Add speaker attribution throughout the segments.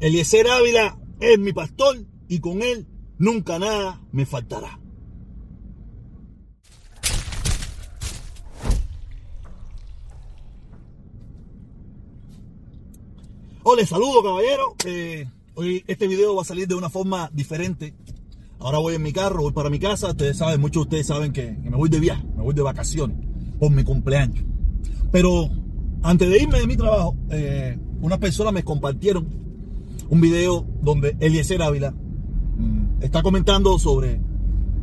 Speaker 1: Eliezer Ávila es mi pastor y con él nunca nada me faltará. Hola, saludo caballero. Eh, hoy este video va a salir de una forma diferente. Ahora voy en mi carro, voy para mi casa. Ustedes saben, muchos de ustedes saben que, me voy de viaje, me voy de vacaciones por mi cumpleaños. Pero antes de irme de mi trabajo, eh, unas personas me compartieron un video donde Eliezer Ávila mm, está comentando sobre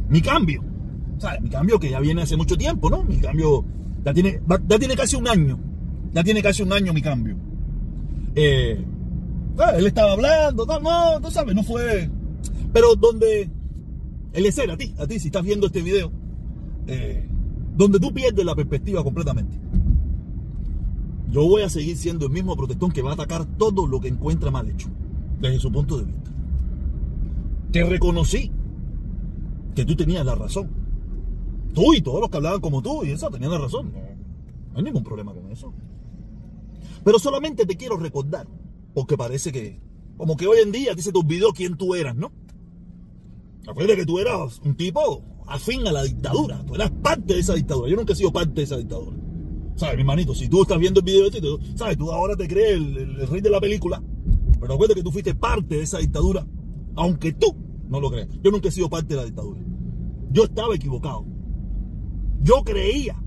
Speaker 1: mi cambio. O sea, mi cambio que ya viene hace mucho tiempo, ¿no? Mi cambio ya tiene, ya tiene casi un año. Ya tiene casi un año mi cambio. Eh, él estaba hablando, no, no, tú sabes, no fue. Pero donde, Eliezer, a ti, a ti, si estás viendo este video, eh, donde tú pierdes la perspectiva completamente. Yo voy a seguir siendo el mismo protestón que va a atacar todo lo que encuentra mal hecho, desde su punto de vista. Te reconocí que tú tenías la razón. Tú y todos los que hablaban como tú y eso tenían la razón. No, hay ningún problema con eso. Pero solamente te quiero recordar, porque parece que, como que hoy en día te se te olvidó quién tú eras, ¿no? Acuérdate que tú eras un tipo afín a la dictadura, tú eras parte de esa dictadura. Yo nunca he sido parte de esa dictadura. ¿Sabes, mi hermanito? Si tú estás viendo el video de esto, ¿sabes? Tú ahora te crees el, rey de la película, pero acuérdate que tú fuiste parte de esa dictadura, aunque tú no lo creas. Yo nunca he sido parte de la dictadura. Yo estaba equivocado. Yo creía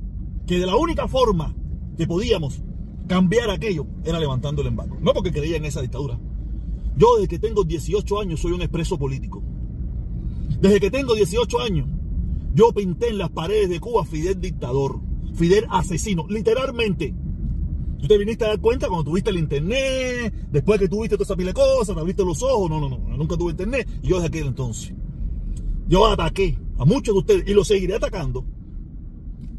Speaker 1: que de la única forma que podíamos cambiar aquello era levantando el embargo. No porque creía en esa dictadura. Yo desde que tengo 18 años soy un expreso político. Desde que tengo 18 años, yo pinté en las paredes de Cuba Fidel dictador, Fidel asesino, literalmente. Tú te viniste a dar cuenta cuando tuviste el internet, después que tuviste toda esa pila de cosas, te abriste los ojos. No, no, no, nunca tuve internet. Y yo desde aquel entonces. Yo ataqué a muchos de ustedes y los seguiré atacando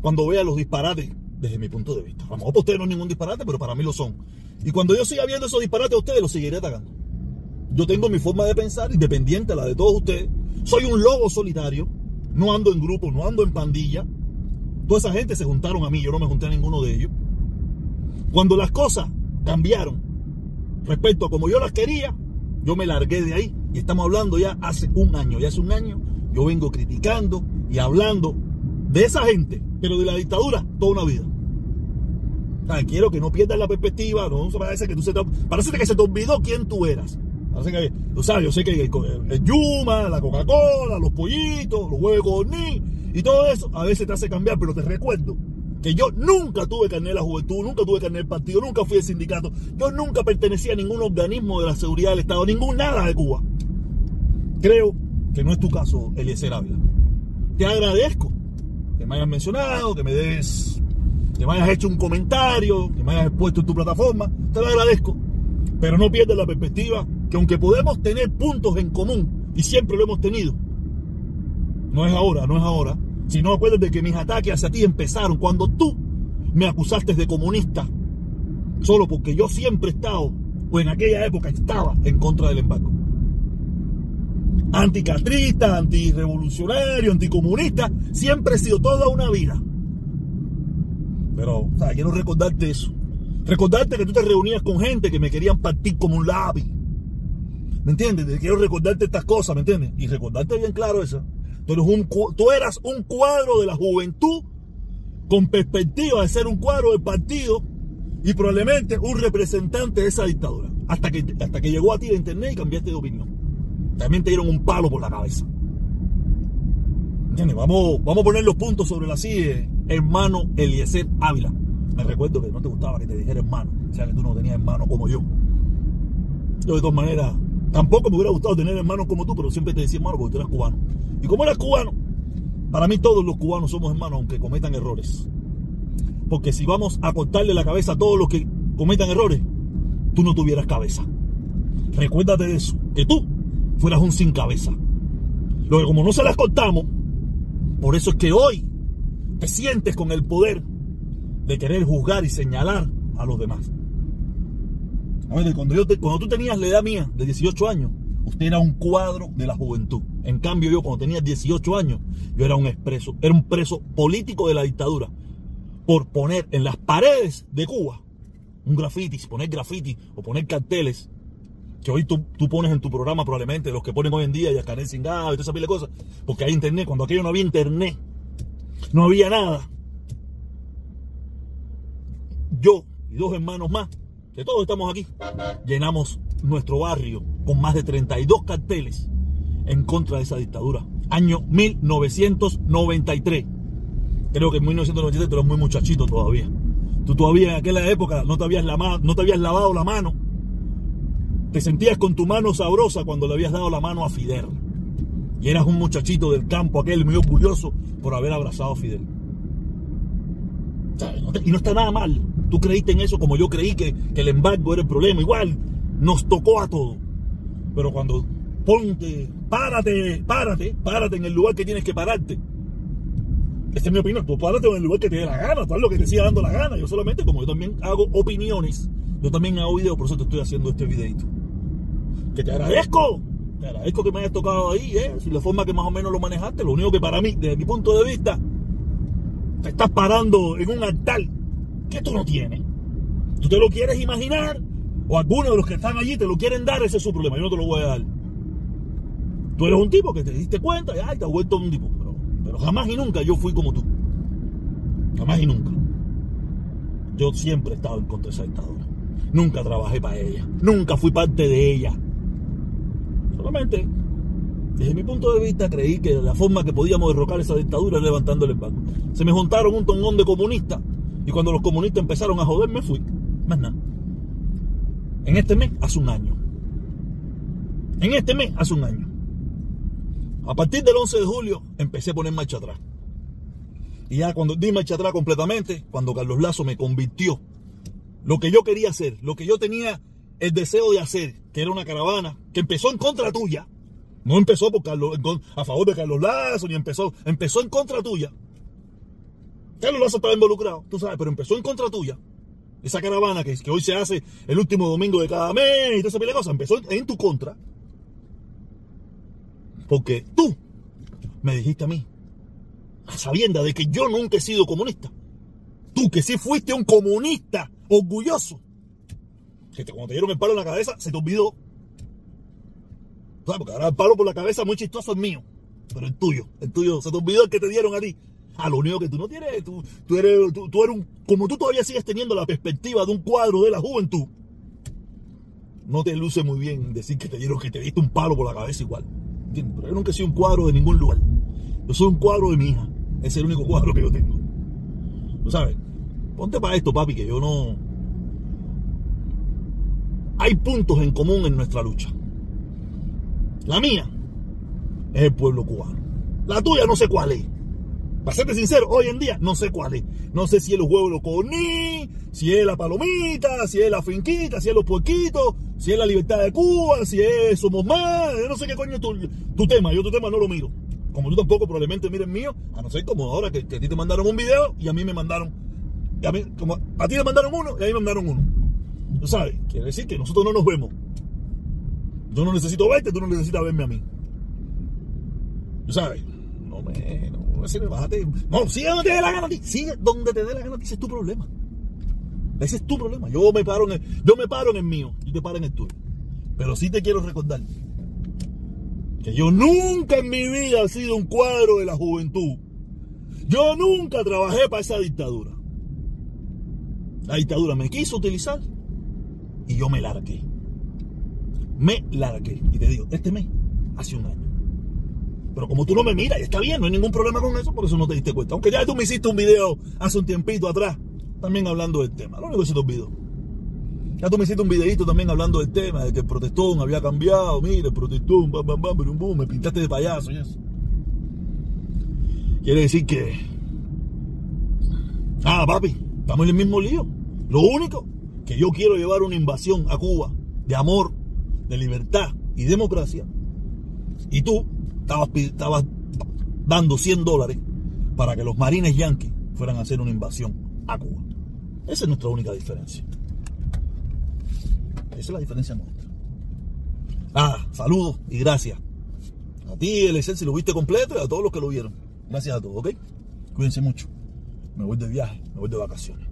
Speaker 1: cuando vea los disparates desde mi punto de vista. A lo mejor para ustedes no es ningún disparate, pero para mí lo son. Y cuando yo siga viendo esos disparates a ustedes, los seguiré atacando. Yo tengo mi forma de pensar, independiente a la de todos ustedes. Soy un lobo solitario. No ando en grupo, no ando en pandilla. Toda esa gente se juntaron a mí, yo no me junté a ninguno de ellos. Cuando las cosas cambiaron respecto a como yo las quería, yo me largué de ahí. Y estamos hablando ya hace un año. Ya hace un año yo vengo criticando y hablando de esa gente, pero de la dictadura toda una vida quiero que no pierdas la perspectiva, no parece que tú se te, parece que se te olvidó quién tú eras. Parece que, sabes, yo sé que el, Yuma, la Coca-Cola, los pollitos, los huevos y todo eso a veces te hace cambiar, pero te recuerdo que yo nunca tuve carnet de la juventud, nunca tuve carnet del partido, nunca fui del sindicato, yo nunca pertenecía a ningún organismo de la seguridad del Estado, ningún nada de Cuba. Creo que no es tu caso, Eliezer Ávila. Te agradezco que me hayas mencionado, que me des que me hayas hecho un comentario, que me hayas expuesto en tu plataforma, te lo agradezco. Pero no pierdas la perspectiva que aunque podemos tener puntos en común, y siempre lo hemos tenido, no es ahora, no es ahora, sino acuérdate que mis ataques hacia ti empezaron cuando tú me acusaste de comunista, solo porque yo siempre he estado, o en aquella época estaba, en contra del embargo. Anticatrista, antirevolucionario, anticomunista, siempre he sido toda una vida. Pero, o sea, quiero recordarte eso. Recordarte que tú te reunías con gente que me querían partir como un lápiz. ¿Me entiendes? Quiero recordarte estas cosas, ¿me entiendes? Y recordarte bien claro eso. Tú, un, tú eras un cuadro de la juventud con perspectiva de ser un cuadro del partido y probablemente un representante de esa dictadura. Hasta que, hasta que llegó a ti la internet y cambiaste de opinión. También te dieron un palo por la cabeza. ¿Entiendes? Vamos, vamos a poner los puntos sobre la silla hermano Eliezer Ávila. Me recuerdo que no te gustaba que te dijera hermano, o sea que tú no tenías hermano como yo. Yo de todas maneras, tampoco me hubiera gustado tener hermanos como tú, pero siempre te decía hermano porque tú eras cubano. Y como eras cubano, para mí todos los cubanos somos hermanos aunque cometan errores. Porque si vamos a cortarle la cabeza a todos los que cometan errores, tú no tuvieras cabeza. Recuérdate de eso, que tú fueras un sin cabeza. Lo que como no se las cortamos, por eso es que hoy te sientes con el poder de querer juzgar y señalar a los demás. cuando, yo cuando tú tenías la edad mía de 18 años, usted era un cuadro de la juventud. En cambio, yo cuando tenía 18 años, yo era un expreso, era un preso político de la dictadura. Por poner en las paredes de Cuba un graffiti, poner graffiti o poner carteles que hoy tú, pones en tu programa probablemente, los que ponen hoy en día, y Karen Singado y toda esa pila de cosas, porque hay internet, cuando aquello no había internet, no había nada. Yo y dos hermanos más, que todos estamos aquí, llenamos nuestro barrio con más de 32 carteles en contra de esa dictadura. Año 1993. Creo que en 1993 tú muy muchachito todavía. Tú todavía en aquella época no te habías, lavado, no te habías lavado la mano. Te sentías con tu mano sabrosa cuando le habías dado la mano a Fidel. Y eras un muchachito del campo, aquel muy orgulloso por haber abrazado a Fidel. Y no está nada mal. Tú creíste en eso como yo creí que el embargo era el problema. Igual, nos tocó a todos. Pero cuando ponte, párate, párate, párate en el lugar que tienes que pararte. Esta es mi opinión. Tú párate en el lugar que te dé la gana, tú haz lo que te siga dando la gana. Yo solamente, como yo también hago opiniones, yo también hago videos, por eso te estoy haciendo este videito. Que te agradezco, te agradezco que me hayas tocado ahí, ¿eh? Si la forma que más o menos lo manejaste, lo único que para mí, desde mi punto de vista, te estás parando en un altar que tú no tienes. Tú te lo quieres imaginar, o algunos de los que están allí te lo quieren dar, ese es su problema, yo no te lo voy a dar. Tú eres un tipo que te diste cuenta y ay, te has vuelto un tipo. Pero, jamás y nunca yo fui como tú. Jamás y nunca. Yo siempre he estado en contra de esa dictadura. Nunca trabajé para ella. Nunca fui parte de ella. Solamente, desde mi punto de vista, creí que la forma que podíamos derrocar esa dictadura era levantándole el banco. Se me juntaron un tonón de comunistas. Y cuando los comunistas empezaron a joder, me fui. Más nada. En este mes, hace un año. En este mes, hace un año. A partir del 11 de julio empecé a poner marcha atrás. Y ya cuando di marcha atrás completamente, cuando Carlos Lazo me convirtió, lo que yo quería hacer, lo que yo tenía el deseo de hacer, que era una caravana, que empezó en contra tuya, no empezó por Carlos, a favor de Carlos Lazo, ni empezó, empezó en contra tuya. Carlos Lazo estaba involucrado, tú sabes, pero empezó en contra tuya. Esa caravana que, que hoy se hace el último domingo de cada mes y toda esa pila de cosas, empezó en tu contra. Porque tú me dijiste a mí, a sabienda de que yo nunca he sido comunista. Tú que sí fuiste un comunista orgulloso. Que cuando te dieron el palo en la cabeza, se te olvidó. Porque ahora el palo por la cabeza muy chistoso es mío. Pero el tuyo, el tuyo, se te olvidó el que te dieron a ti. A lo único que tú no tienes, tú, tú eres, tú, eres un, como tú todavía sigues teniendo la perspectiva de un cuadro de la juventud, no te luce muy bien decir que te dieron, que te diste un palo por la cabeza igual. Pero yo nunca he sido un cuadro de ningún lugar. Yo soy un cuadro de mi hija. Es el único cuadro que yo tengo. ¿Tú sabes? Ponte para esto, papi, que yo no. Hay puntos en común en nuestra lucha. La mía es el pueblo cubano. La tuya no sé cuál es. Para serte sincero, hoy en día no sé cuál es. No sé si es los huevos los coní, si es la palomita, si es la finquita, si es los puerquitos, si es la libertad de Cuba, si es Somos Más, no sé qué coño es tu, tema, yo tu tema no lo miro. Como tú tampoco probablemente mires mío, a no ser como ahora que, a ti te mandaron un video y a mí me mandaron, a, a ti te mandaron uno y a mí me mandaron uno. ¿Tú sabes? Quiere decir que nosotros no nos vemos. Yo no necesito verte, tú no necesitas verme a mí. ¿Tú sabes? No me, no, sigue donde te dé la gana a ti. Sigue donde te dé la gana a ti, ese es tu problema. Ese es tu problema. Yo me paro en el, yo me paro en el mío y te paro en el tuyo. Pero sí te quiero recordar que yo nunca en mi vida he sido un cuadro de la juventud. Yo nunca trabajé para esa dictadura. La dictadura me quiso utilizar y yo me largué. Me largué. Y te digo, este mes, hace un año. Pero como tú no me miras, está bien, no hay ningún problema con eso, por eso no te diste cuenta. Aunque ya tú me hiciste un video hace un tiempito atrás también hablando del tema. Lo único que se te olvidó. Ya tú me hiciste un videito también hablando del tema, de que el protestón había cambiado, mire, el protestón, bam, bam, bam, bum, bum, me pintaste de payaso y eso. Quiere decir que... Ah, papi, estamos en el mismo lío. Lo único que yo quiero llevar una invasión a Cuba de amor, de libertad y democracia. Y tú estabas, estabas dando 100 dólares para que los marines yanquis fueran a hacer una invasión a Cuba. Esa es nuestra única diferencia. Esa es la diferencia nuestra. Ah, saludos y gracias. A ti, el si lo viste completo y a todos los que lo vieron. Gracias a todos, ¿ok? Cuídense mucho. Me voy de viaje, me voy de vacaciones.